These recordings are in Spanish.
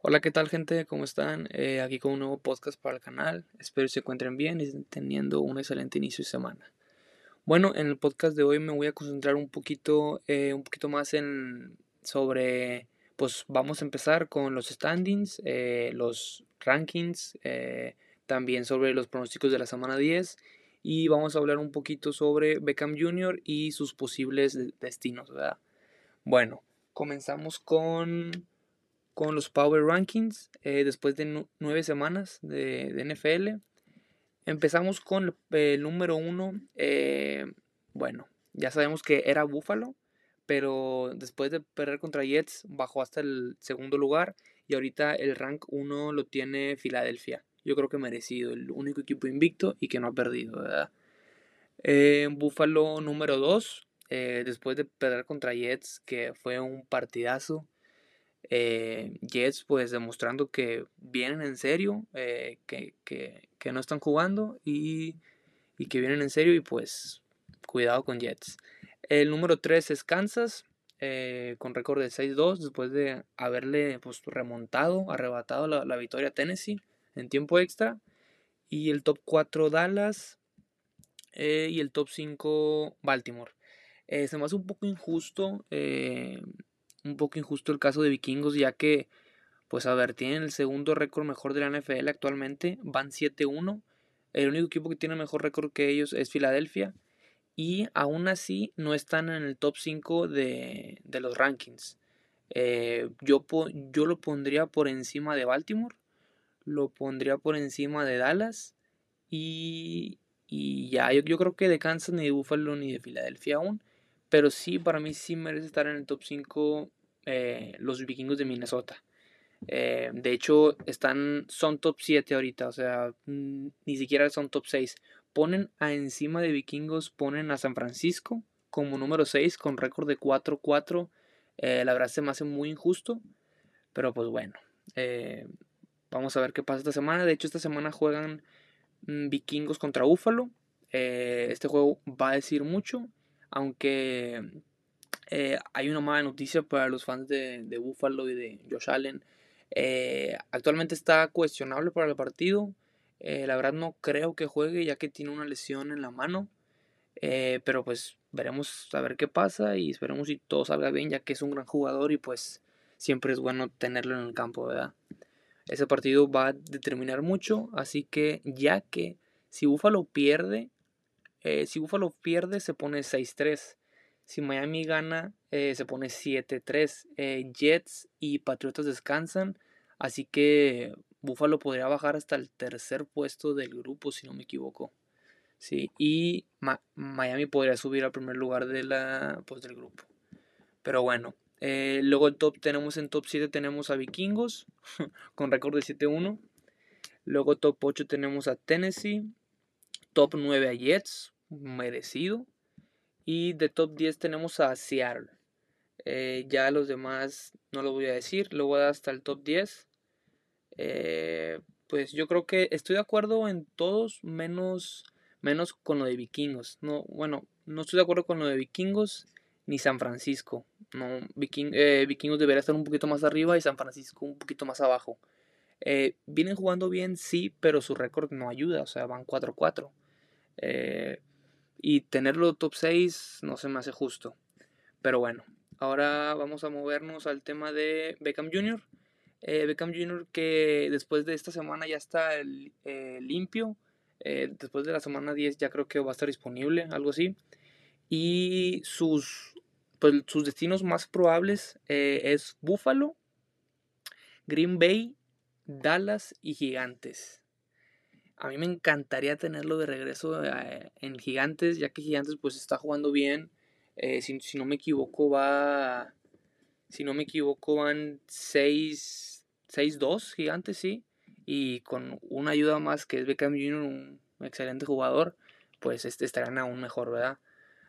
Hola, ¿qué tal gente? ¿Cómo están? Eh, aquí con un nuevo podcast para el canal. Espero se encuentren bien y estén teniendo un excelente inicio de semana. Bueno, en el podcast de hoy me voy a concentrar un poquito, eh, un poquito más en sobre, pues vamos a empezar con los standings, eh, los rankings, también sobre los pronósticos de la semana 10 y vamos a hablar un poquito sobre Beckham Jr. y sus posibles destinos, ¿verdad? Bueno, comenzamos con con los Power Rankings eh, después de nueve semanas de, NFL. Empezamos con el, número uno. Eh, bueno, ya sabemos que era Buffalo, pero después de perder contra Jets bajó hasta el segundo lugar y ahorita el rank 1 lo tiene Filadelfia. Yo creo que merecido, el único equipo invicto y que no ha perdido, ¿verdad? Eh, Buffalo número 2, después de perder contra Jets, que fue un partidazo. Eh, Jets pues demostrando que vienen en serio, eh, que, no están jugando y, que vienen en serio y pues cuidado con Jets. El número 3 es Kansas, eh, con récord de 6-2 después de haberle pues, remontado, arrebatado la, victoria a Tennessee en tiempo extra. Y el top 4 Dallas y el top 5 Baltimore. se me hace un poco injusto un poco injusto el caso de Vikingos, ya que, pues a ver, tienen el segundo récord mejor de la NFL actualmente, van 7-1. El único equipo que tiene mejor récord que ellos es Filadelfia. Y aún así no están en el top 5 de, los rankings. Eh, yo, yo lo pondría por encima de Baltimore. Lo pondría por encima de Dallas. Y, y ya, yo, yo, creo que de Kansas, ni de Buffalo, ni de Filadelfia aún. Pero sí, para mí sí merece estar en el top 5 eh, los vikingos de Minnesota. Eh, de hecho, están, son top 7 ahorita, o sea, mm, ni siquiera son top 6. Ponen a encima de vikingos, ponen a San Francisco como número 6 con récord de 4-4. Eh, la verdad se me hace muy injusto, pero pues bueno, vamos a ver qué pasa esta semana. De hecho, esta semana juegan mm, vikingos contra Búfalo. este juego va a decir mucho aunque eh, hay una mala noticia para los fans de, Buffalo y de Josh Allen. Eh, actualmente está cuestionable para el partido. Eh, la verdad no creo que juegue ya que tiene una lesión en la mano. pero pues veremos a ver qué pasa y esperemos si todo salga bien ya que es un gran jugador y pues siempre es bueno tenerlo en el campo, ¿verdad? Ese partido va a determinar mucho, así que ya que si Buffalo pierde, si Buffalo pierde, se pone 6-3. Si Miami gana, eh, se pone 7-3. Eh, Jets y Patriotas descansan. Así que Buffalo podría bajar hasta el tercer puesto del grupo, si no me equivoco. Sí, y Miami podría subir al primer lugar pues, del grupo. Pero bueno, luego el top tenemos en top 7 tenemos a Vikingos con récord de 7-1. Luego top 8 tenemos a Tennessee. Top 9 a Jets, merecido. Y de top 10 tenemos a Seattle. Eh, ya los demás no lo voy a decir, lo voy a hasta el top 10. Eh, pues yo creo que estoy de acuerdo en todos, menos, menos con lo de vikingos. No, bueno, no estoy de acuerdo con lo de vikingos ni San Francisco. No, eh, vikingos debería estar un poquito más arriba y San Francisco un poquito más abajo. vienen jugando bien, sí, pero su récord no ayuda, o sea, van 4-4. Y tenerlo top 6 no se me hace justo. Pero bueno, ahora vamos a movernos al tema de Beckham Jr. Eh, Beckham Jr. que después de esta semana ya está eh, limpio. Eh, después de la semana 10 ya creo que va a estar disponible, algo así. Y sus, pues, sus destinos más probables es Buffalo, Green Bay, Dallas y Gigantes. A mí me encantaría tenerlo de regreso eh, en Gigantes, ya que Gigantes pues está jugando bien. Eh, si, no me equivoco va... Si no me equivoco van 6-2 Gigantes, sí. Y con una ayuda más que es Beckham Jr., un excelente jugador, pues este estarán aún mejor, ¿verdad?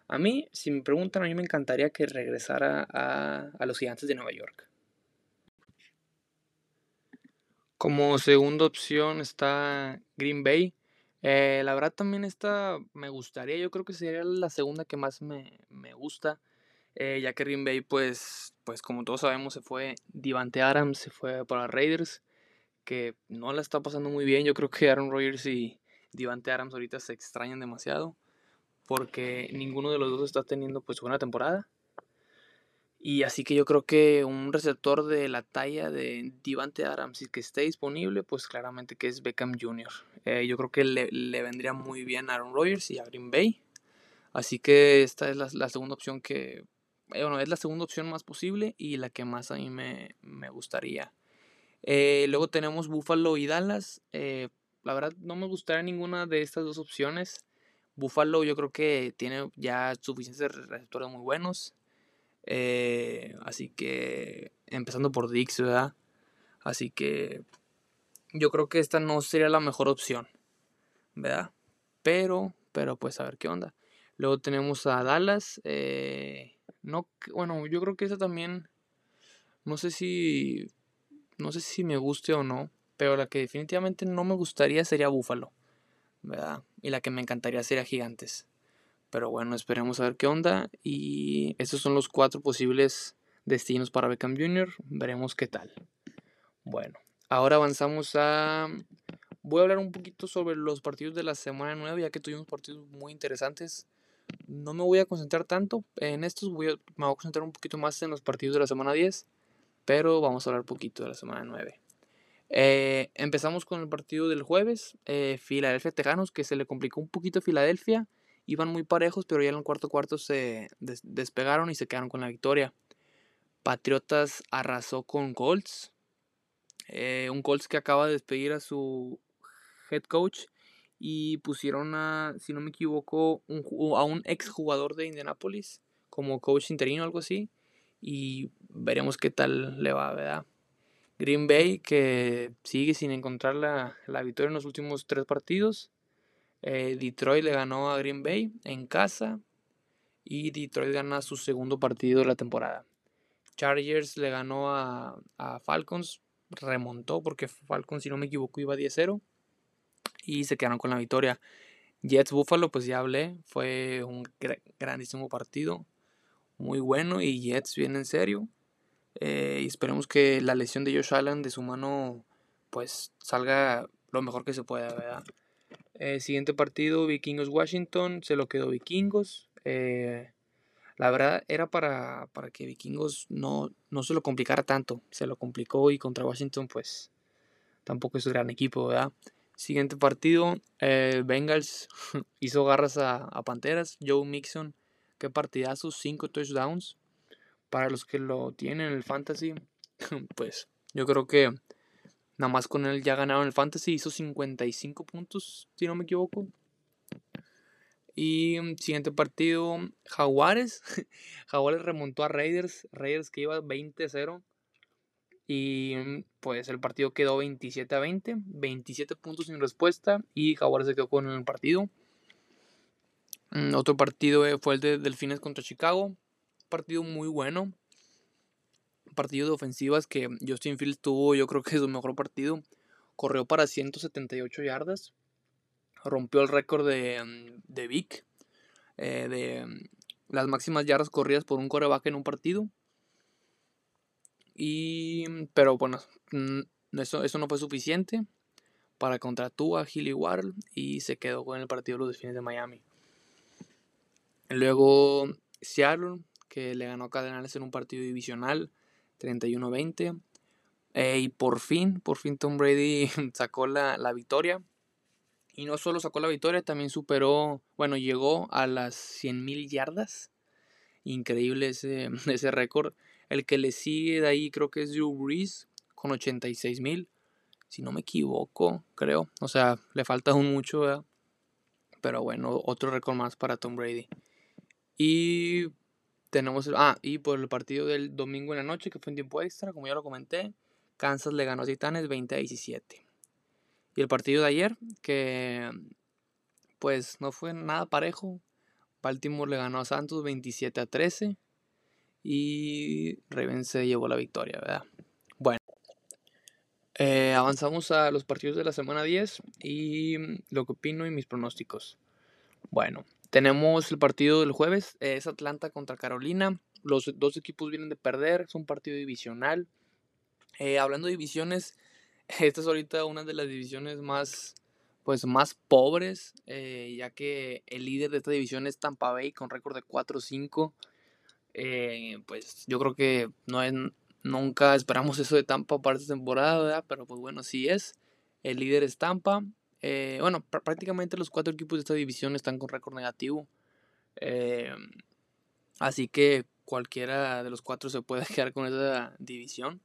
A mí, si me preguntan, a mí me encantaría que regresara a, a los Gigantes de Nueva York. Como segunda opción está Green Bay. Eh, la verdad también esta me gustaría, yo creo que sería la segunda que más me, gusta. Eh, ya que Green Bay, pues, pues como todos sabemos, se fue Divante Adams, se fue para Raiders, que no la está pasando muy bien. Yo creo que Aaron Rodgers y Divante Adams ahorita se extrañan demasiado, porque ninguno de los dos está teniendo pues buena temporada. Y así que yo creo que un receptor de la talla de Divante Adams y que esté disponible, pues claramente que es Beckham Jr. Eh, yo creo que le, vendría muy bien a Aaron Rodgers y a Green Bay. Así que esta es la, segunda opción que, eh, bueno, es la segunda opción más posible y la que más a mí me, gustaría. Eh, luego tenemos Buffalo y Dallas. la verdad no me gustaría ninguna de estas dos opciones. Buffalo yo creo que tiene ya suficientes receptores muy buenos. Eh, así que, empezando por Dix, ¿verdad? Así que yo creo que esta no sería la mejor opción, ¿verdad? Pero, pero pues a ver qué onda. Luego tenemos a Dallas. Eh, no, bueno, yo creo que esta también, no sé si, no sé si me guste o no, pero la que definitivamente no me gustaría sería Búfalo, ¿verdad? Y la que me encantaría sería Gigantes. Pero bueno, esperemos a ver qué onda. Y estos son los cuatro posibles destinos para Beckham Jr. Veremos qué tal. Bueno, ahora avanzamos a... Voy a hablar un poquito sobre los partidos de la semana 9, ya que tuvimos partidos muy interesantes. No me voy a concentrar tanto en estos, voy me voy a concentrar un poquito más en los partidos de la semana 10, pero vamos a hablar un poquito de la semana 9. Eh, empezamos con el partido del jueves, eh, Filadelfia Tejanos, que se le complicó un poquito a Filadelfia iban muy parejos, pero ya en el cuarto cuarto se despegaron y se quedaron con la victoria. Patriotas arrasó con Colts. Eh, un Colts que acaba de despedir a su head coach y pusieron a, si no me equivoco, a un ex jugador de Indianapolis como coach interino o algo así. Y veremos qué tal le va, ¿verdad? Green Bay que sigue sin encontrar la, la victoria en los últimos tres partidos. Eh, Detroit le ganó a Green Bay en casa y Detroit gana su segundo partido de la temporada. Chargers le ganó a, Falcons, remontó porque Falcons, si no me equivoco, iba 10-0 y se quedaron con la victoria. Jets Buffalo, pues ya hablé, fue un grandísimo partido, muy bueno y Jets viene en serio. Eh, y esperemos que la lesión de Josh Allen de su mano pues salga lo mejor que se pueda, ¿verdad? Eh, siguiente partido, Vikingos Washington, se lo quedó Vikingos. Eh, la verdad era para, para que Vikingos no, no, se lo complicara tanto. Se lo complicó y contra Washington pues tampoco es un gran equipo, ¿verdad? Siguiente partido, eh, Bengals hizo garras a, Panteras. Joe Mixon, qué partidazo, 5 touchdowns. Para los que lo tienen en el fantasy, pues yo creo que Nada más con él ya ganaron el Fantasy, hizo 55 puntos, si no me equivoco. Y mm, siguiente partido, Jaguares. Jaguares remontó a Raiders, Raiders que iba 20-0. Y mm, pues el partido quedó 27 a 20, 27 puntos sin respuesta y Jaguares se quedó con el partido. Mm, otro partido eh, fue el de Delfines contra Chicago, partido muy bueno partido de ofensivas que Justin Fields tuvo, yo creo que es su mejor partido. Corrió para 178 yardas. Rompió el récord de, mm, de Vic. Eh, de mm, las máximas yardas corridas por un coreback en un partido. Y, mm, pero bueno, eso, eso no fue suficiente para contra a Hilly Ward y se quedó con el partido de los Delfines de Miami. Luego Seattle, que le ganó a Cardenales en un partido divisional 31-20. Eh, y por fin, por fin Tom Brady sacó la, victoria. Y no solo sacó la victoria, también superó, bueno, llegó a las 100.000 yardas. Increíble ese, ese récord. El que le sigue de ahí creo que es Drew Brees con 86.000. Si no me equivoco, creo. O sea, le falta aún mucho, Pero bueno, otro récord más para Tom Brady. Y tenemos, ah, y por el partido del domingo en la noche, que fue en tiempo extra, como ya lo comenté, Kansas le ganó a Titanes 20 a 17. Y el partido de ayer, que pues no fue nada parejo. Baltimore le ganó a Santos 27 a 13. Y Ravens se llevó la victoria, ¿verdad? Bueno, eh, avanzamos a los partidos de la semana 10 y lo que opino y mis pronósticos. Bueno, tenemos el partido del jueves, es Atlanta contra Carolina. los dos equipos vienen de perder, es un partido divisional. Eh, hablando de divisiones, esta es ahorita una de las divisiones más, pues, más pobres, eh, ya que el líder de esta división es Tampa Bay con récord de 4-5. Eh, pues yo creo que no es, nunca esperamos eso de Tampa para esta temporada, pero pues bueno, sí es. El líder es Tampa. Bueno, prácticamente los cuatro equipos de esta división están con récord negativo. así que cualquiera de los cuatro se puede quedar con esa división.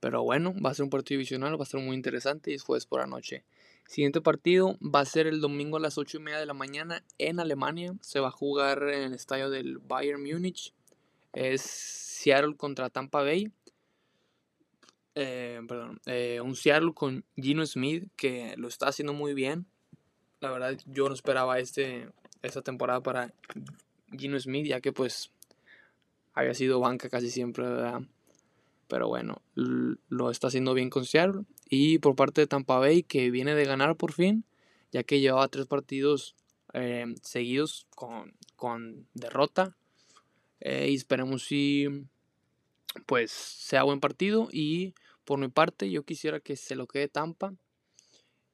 Pero bueno, va a ser un partido divisional, va a ser muy interesante y es jueves por la noche. Siguiente partido va a ser el domingo a las 8 y media de la mañana en Alemania. Se va a jugar en el estadio del Bayern Múnich. Es Seattle contra Tampa Bay. Eh, perdón, eh, un Seattle con Gino Smith que lo está haciendo muy bien. La verdad, yo no esperaba este, esta temporada para Gino Smith, ya que pues había sido banca casi siempre, ¿verdad? Pero bueno, lo está haciendo bien con Seattle. Y por parte de Tampa Bay, que viene de ganar por fin, ya que llevaba tres partidos eh, seguidos con, derrota. Eh, y esperemos si pues sea buen partido. Y por mi parte, yo quisiera que se lo quede Tampa.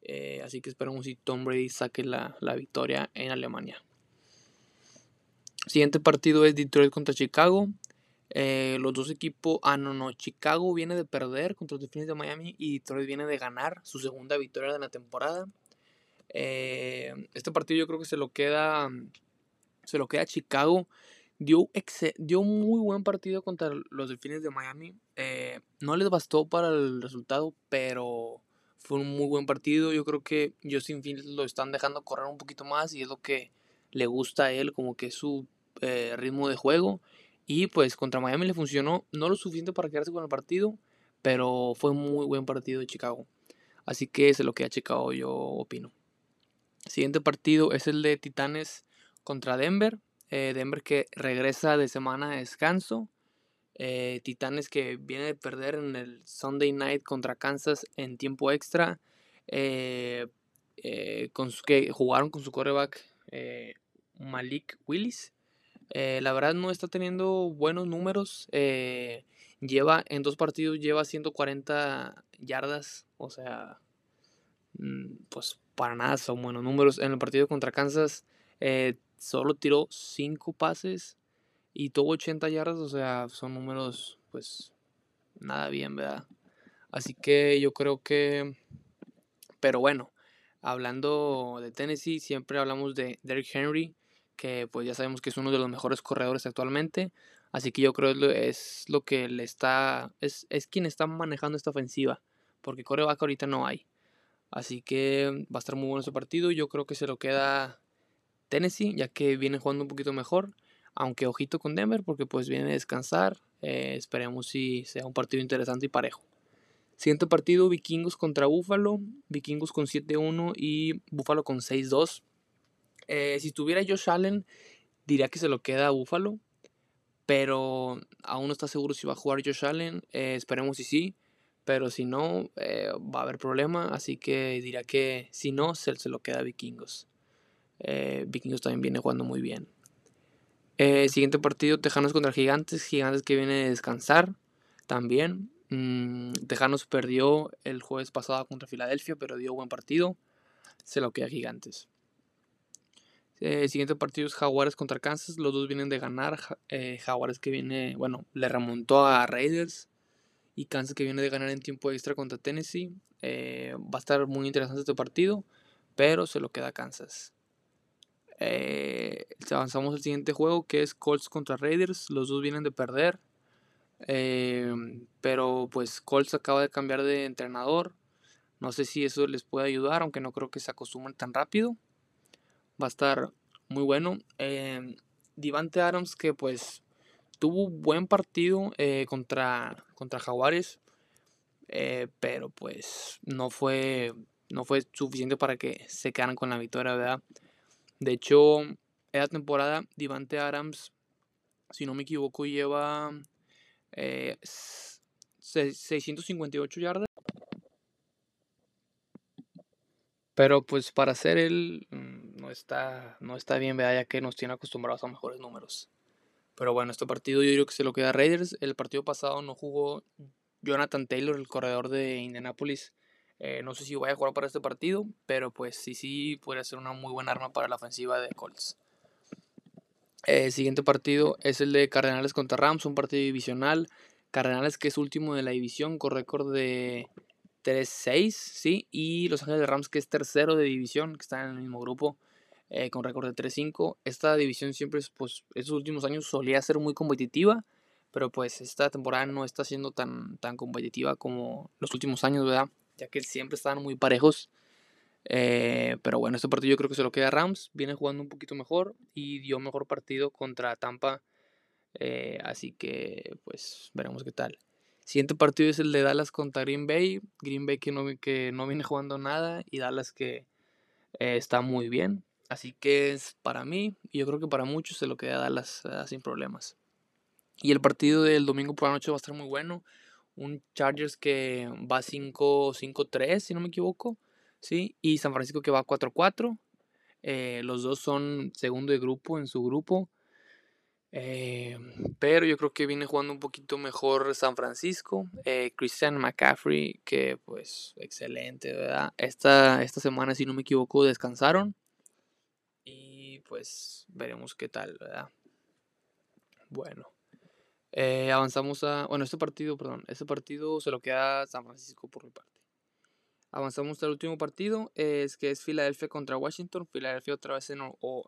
Eh, así que esperemos si Tom Brady saque la, la victoria en Alemania. Siguiente partido es Detroit contra Chicago. Eh, los dos equipos, ah, no, no, Chicago viene de perder contra los Delfines de Miami y Detroit viene de ganar su segunda victoria de la temporada. Eh, este partido yo creo que se lo queda, se lo queda Chicago. Dio, dio un muy buen partido contra los Delfines de Miami. Eh, no les bastó para el resultado, pero fue un muy buen partido. Yo creo que Justin Fields lo están dejando correr un poquito más y es lo que le gusta a él, como que su ritmo de juego. Y pues contra Miami le funcionó, no lo suficiente para quedarse con el partido, pero fue un muy buen partido de Chicago. Así que es lo que ha Chicago, yo opino. Siguiente partido es el de Titanes contra Denver. Eh, Denver que regresa de semana de descanso. Eh, Titanes que viene de perder en el Sunday night contra Kansas en tiempo extra. Eh, con que jugaron con su coreback Malik Willis. La verdad no está teniendo buenos números. Lleva en dos partidos lleva 140 yardas. O sea, mm, pues para nada son buenos números. En el partido contra Kansas eh, solo tiró 5 pases y tuvo 80 yardas. O sea, son números pues nada bien, ¿verdad? Así que yo creo que... Pero bueno, hablando de Tennessee, siempre hablamos de Derrick Henry que pues ya sabemos que es uno de los mejores corredores actualmente. Así que yo creo que es lo que le está. Es, quien está manejando esta ofensiva. Porque coreback ahorita no hay. Así que va a estar muy bueno ese partido. Yo creo que se lo queda Tennessee, ya que viene jugando un poquito mejor. Aunque ojito con Denver, porque pues viene a descansar. Eh, esperemos si sea un partido interesante y parejo. Siguiente partido, Vikingos contra Buffalo. Vikingos con 7-1 y Buffalo con 6-2. Eh, si tuviera Josh Allen, diría que se lo queda a Buffalo. Pero aún no está seguro si va a jugar Josh Allen. Eh, esperemos si sí. Pero si no, va a haber problema. Así que diría que si no, se, se lo queda a Vikingos. Vikingos también viene jugando muy bien. siguiente partido, Tejanos contra Gigantes. Gigantes que viene a descansar también. Mm, Tejanos perdió el jueves pasado contra Filadelfia, pero dio buen partido. Se lo queda Gigantes. Eh, siguiente partido es Jaguares contra Kansas. Los dos vienen de ganar. Eh, Jaguares que viene, bueno, le remontó a Raiders. Y Kansas que viene de ganar en tiempo extra contra Tennessee. Eh, va a estar muy interesante este partido. Pero se lo queda Kansas. Avanzamos al siguiente juego que es Colts contra Raiders. Los dos vienen de perder. pero pues Colts acaba de cambiar de entrenador. No sé si eso les puede ayudar, aunque no creo que se acostumbren tan rápido va a estar muy bueno. Eh, Divante Adams que pues tuvo un buen partido eh, contra, contra Jaguares, eh, pero pues no fue, no fue suficiente para que se quedaran con la victoria, ¿verdad? De hecho, esa temporada Divante Adams, si no me equivoco, lleva 658 yardas. Pero pues para ser él mm, no está, no está bien, ¿verdad? ya que nos tiene acostumbrados a mejores números. Pero bueno, este partido yo creo que se lo queda a Raiders. El partido pasado no jugó Jonathan Taylor, el corredor de Indianapolis. Eh, no sé si voy a jugar para este partido, pero pues sí, sí, podría ser una muy buena arma para la ofensiva de Colts. El siguiente partido es el de Cardenales contra Rams, un partido divisional. Cardenales que es último de la división con récord de 3-6, ¿sí? Y Los Ángeles de Rams que es tercero de división, que está en el mismo grupo. Eh, con récord de 3-5. Esta división siempre, pues, estos últimos años solía ser muy competitiva, pero pues esta temporada no está siendo tan, tan competitiva como los últimos años, ¿verdad? Ya que siempre estaban muy parejos. Eh, pero bueno, este partido yo creo que se lo queda Rams. Viene jugando un poquito mejor y dio mejor partido contra Tampa. Eh, así que pues veremos qué tal. Siguiente partido es el de Dallas contra Green Bay. Green Bay que no, que no viene jugando nada y Dallas que está muy bien. Así que es para mí, y yo creo que para muchos se lo queda Dallas uh, sin problemas. Y el partido del domingo por la noche va a estar muy bueno. Un Chargers que va 5-3, si no me equivoco. ¿sí? Y San Francisco que va 4-4. Eh, los dos son segundo de grupo en su grupo. Eh, pero yo creo que viene jugando un poquito mejor San Francisco. Eh, Christian McCaffrey, que pues excelente, ¿verdad? Esta, esta semana, si no me equivoco, descansaron pues veremos qué tal, ¿verdad? Bueno. Eh, avanzamos a... Bueno, este partido, perdón. Este partido se lo queda San Francisco por mi parte. Avanzamos al último partido. Es que es Filadelfia contra Washington. Filadelfia otra vez en,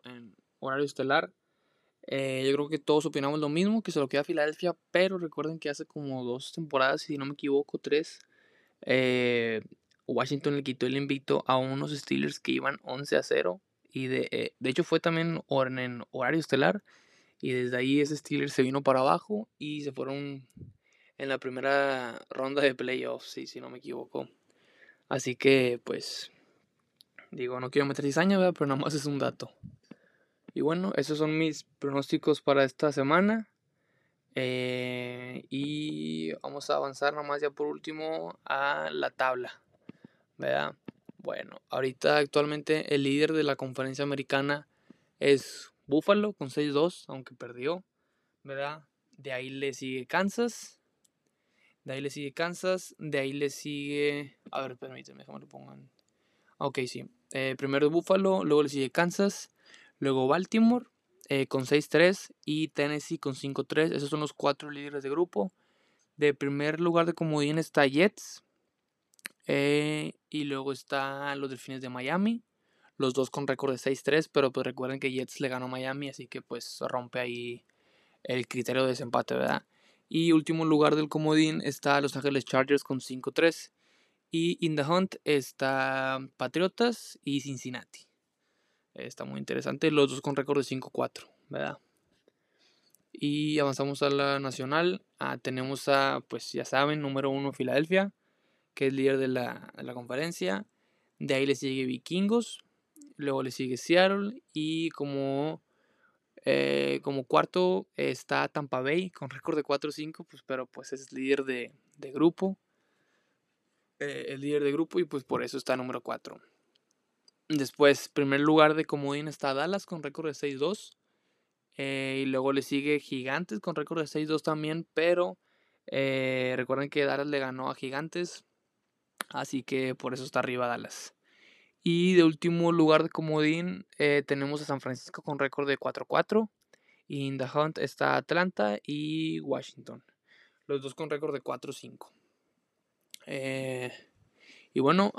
en horario estelar. Eh, yo creo que todos opinamos lo mismo, que se lo queda Filadelfia, pero recuerden que hace como dos temporadas, si no me equivoco, tres, eh, Washington le quitó el invito a unos Steelers que iban 11 a 0 y de, de hecho fue también en horario estelar. Y desde ahí ese Steelers se vino para abajo y se fueron en la primera ronda de playoffs, si no me equivoco. Así que, pues, digo, no quiero meter cizaña, pero nada más es un dato. Y bueno, esos son mis pronósticos para esta semana. Eh, y vamos a avanzar nomás ya por último a la tabla. ¿Verdad? Bueno, ahorita actualmente el líder de la conferencia americana es Buffalo con 6-2, aunque perdió, ¿verdad? De ahí le sigue Kansas. De ahí le sigue Kansas. De ahí le sigue. A ver, permíteme, déjame lo pongan. Ok, sí. Eh, primero Buffalo, luego le sigue Kansas, luego Baltimore eh, con 6-3 y Tennessee con 5-3. Esos son los cuatro líderes de grupo. De primer lugar de comodín está Jets eh, y luego está los Delfines de Miami. Los dos con récord de 6-3, pero pues recuerden que Jets le ganó Miami, así que pues rompe ahí el criterio de desempate, ¿verdad? Y último lugar del comodín está Los Ángeles Chargers con 5-3. Y in the hunt está Patriotas y Cincinnati. Está muy interesante. Los dos con récord de 5-4, ¿verdad? Y avanzamos a la nacional. Ah, tenemos a, pues ya saben, número uno Filadelfia que es líder de la, conferencia. De ahí le sigue Vikingos, luego le sigue Seattle y como, eh, como cuarto está Tampa Bay con récord de 4-5, pues, pero pues es líder de, grupo. Eh, el líder de grupo y pues por eso está número 4. Después, primer lugar de comodín está Dallas con récord de 6-2. Eh, y luego le sigue Gigantes con récord de 6-2 también, pero recuerden que Dallas le ganó a Gigantes Así que por eso está arriba Dallas. Y de último lugar de comodín eh, tenemos a San Francisco con récord de 4-4. Y en The Hunt está Atlanta y Washington. Los dos con récord de 4-5. Eh, y bueno,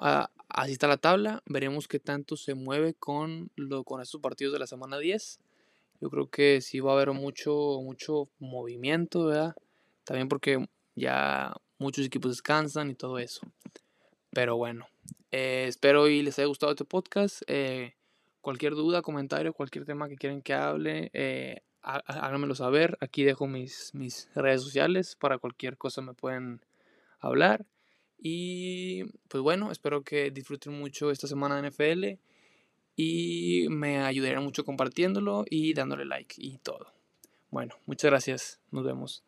así está la tabla. Veremos qué tanto se mueve con, lo, con estos partidos de la semana 10. Yo creo que sí va a haber mucho, mucho movimiento, ¿verdad? También porque ya muchos equipos descansan y todo eso. Pero bueno, eh, espero y les haya gustado este podcast. Eh, cualquier duda, comentario, cualquier tema que quieran que hable, eh, háganmelo saber. Aquí dejo mis, mis redes sociales para cualquier cosa me pueden hablar. Y pues bueno, espero que disfruten mucho esta semana de NFL y me ayudarían mucho compartiéndolo y dándole like y todo. Bueno, muchas gracias. Nos vemos.